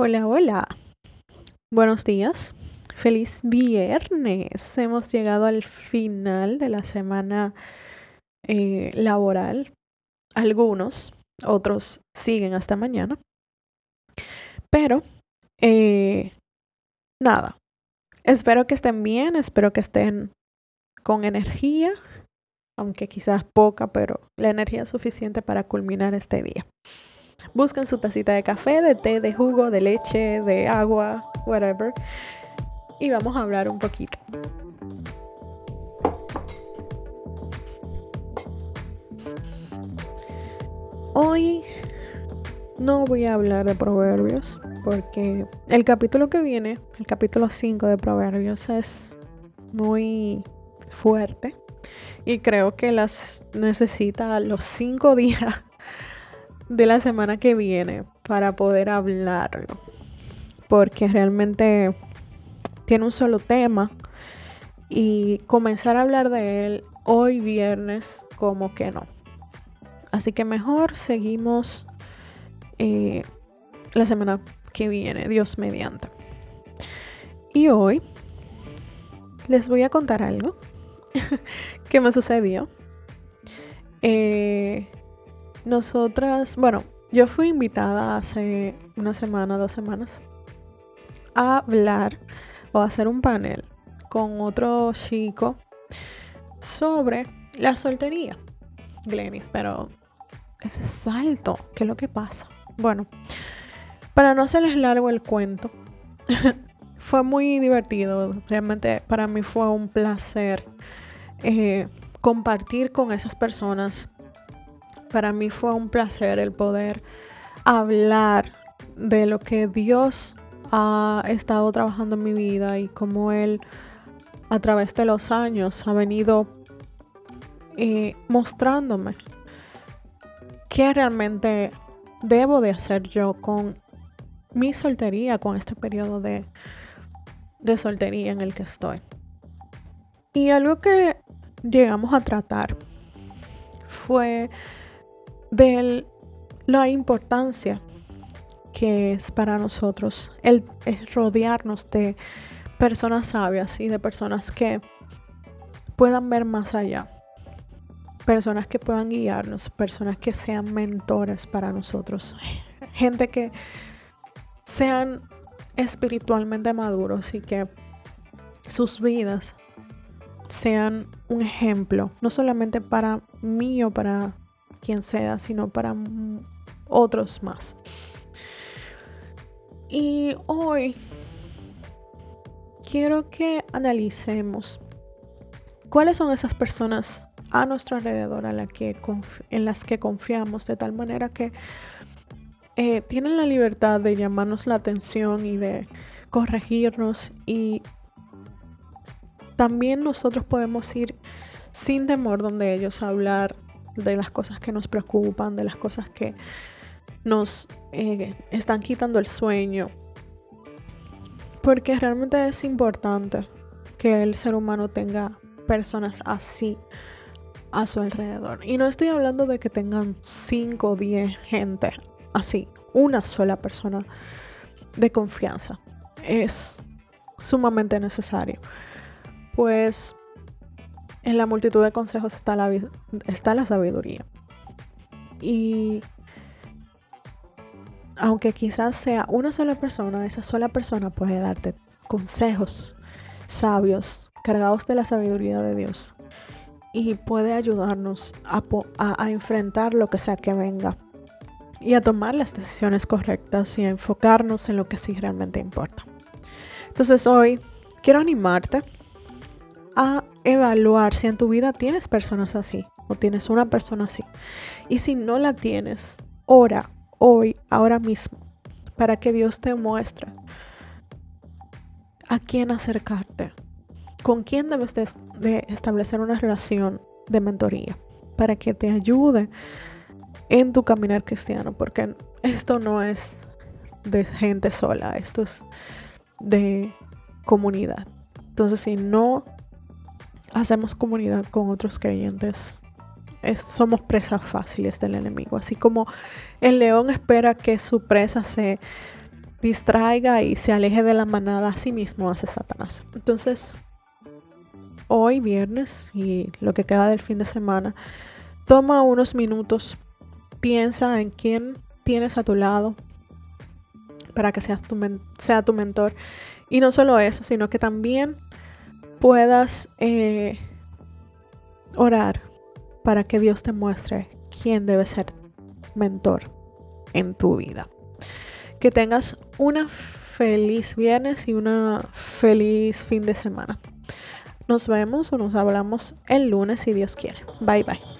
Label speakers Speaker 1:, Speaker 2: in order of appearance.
Speaker 1: Hola, hola. Buenos días. Feliz viernes. Hemos llegado al final de la semana eh, laboral. Algunos, otros siguen hasta mañana. Pero, eh, nada. Espero que estén bien, espero que estén con energía, aunque quizás poca, pero la energía es suficiente para culminar este día. Busquen su tacita de café, de té, de jugo, de leche, de agua, whatever. Y vamos a hablar un poquito. Hoy no voy a hablar de proverbios porque el capítulo que viene, el capítulo 5 de proverbios, es muy fuerte y creo que las necesita los 5 días de la semana que viene para poder hablarlo. Porque realmente tiene un solo tema y comenzar a hablar de él hoy viernes como que no. Así que mejor seguimos eh, la semana que viene, Dios mediante. Y hoy les voy a contar algo que me sucedió. Eh, nosotras, bueno, yo fui invitada hace una semana, dos semanas, a hablar o a hacer un panel con otro chico sobre la soltería. Glenis, pero ese salto, ¿qué es lo que pasa? Bueno, para no hacerles largo el cuento, fue muy divertido. Realmente para mí fue un placer eh, compartir con esas personas para mí fue un placer el poder hablar de lo que Dios ha estado trabajando en mi vida y cómo Él a través de los años ha venido eh, mostrándome qué realmente debo de hacer yo con mi soltería, con este periodo de, de soltería en el que estoy. Y algo que llegamos a tratar fue de la importancia que es para nosotros el, rodearnos de personas sabias y de personas que puedan ver más allá, personas que puedan guiarnos, personas que sean mentores para nosotros, gente que sean espiritualmente maduros y que sus vidas sean un ejemplo, no solamente para mí o para quien sea, sino para otros más. Y hoy quiero que analicemos cuáles son esas personas a nuestro alrededor a la que en las que confiamos de tal manera que eh, tienen la libertad de llamarnos la atención y de corregirnos y también nosotros podemos ir sin temor donde ellos hablar de las cosas que nos preocupan, de las cosas que nos eh, están quitando el sueño. Porque realmente es importante que el ser humano tenga personas así a su alrededor. Y no estoy hablando de que tengan 5 o 10 gente así, una sola persona de confianza. Es sumamente necesario. Pues en la multitud de consejos está la, está la sabiduría. Y aunque quizás sea una sola persona, esa sola persona puede darte consejos sabios, cargados de la sabiduría de Dios. Y puede ayudarnos a, a, enfrentar lo que sea que venga. Y a tomar las decisiones correctas y a enfocarnos en lo que sí realmente importa. Entonces hoy quiero animarte a evaluar si en tu vida tienes personas así o tienes una persona así. Y si no la tienes, ora hoy, ahora mismo, para que Dios te muestre a quién acercarte, con quién debes de, establecer una relación de mentoría, para que te ayude en tu caminar cristiano, porque esto no es de gente sola, esto es de comunidad. Entonces, si no hacemos comunidad con otros creyentes, somos presas fáciles del enemigo. Así como el león espera que su presa se distraiga y se aleje de la manada, así mismo hace Satanás. Entonces, hoy viernes y lo que queda del fin de semana, toma unos minutos, piensa en quién tienes a tu lado para que seas tu sea tu mentor. Y no solo eso, sino que también puedas eh, orar para que Dios te muestre quién debe ser mentor en tu vida. Que tengas una feliz viernes y una feliz fin de semana. Nos vemos o nos hablamos el lunes si Dios quiere. Bye bye.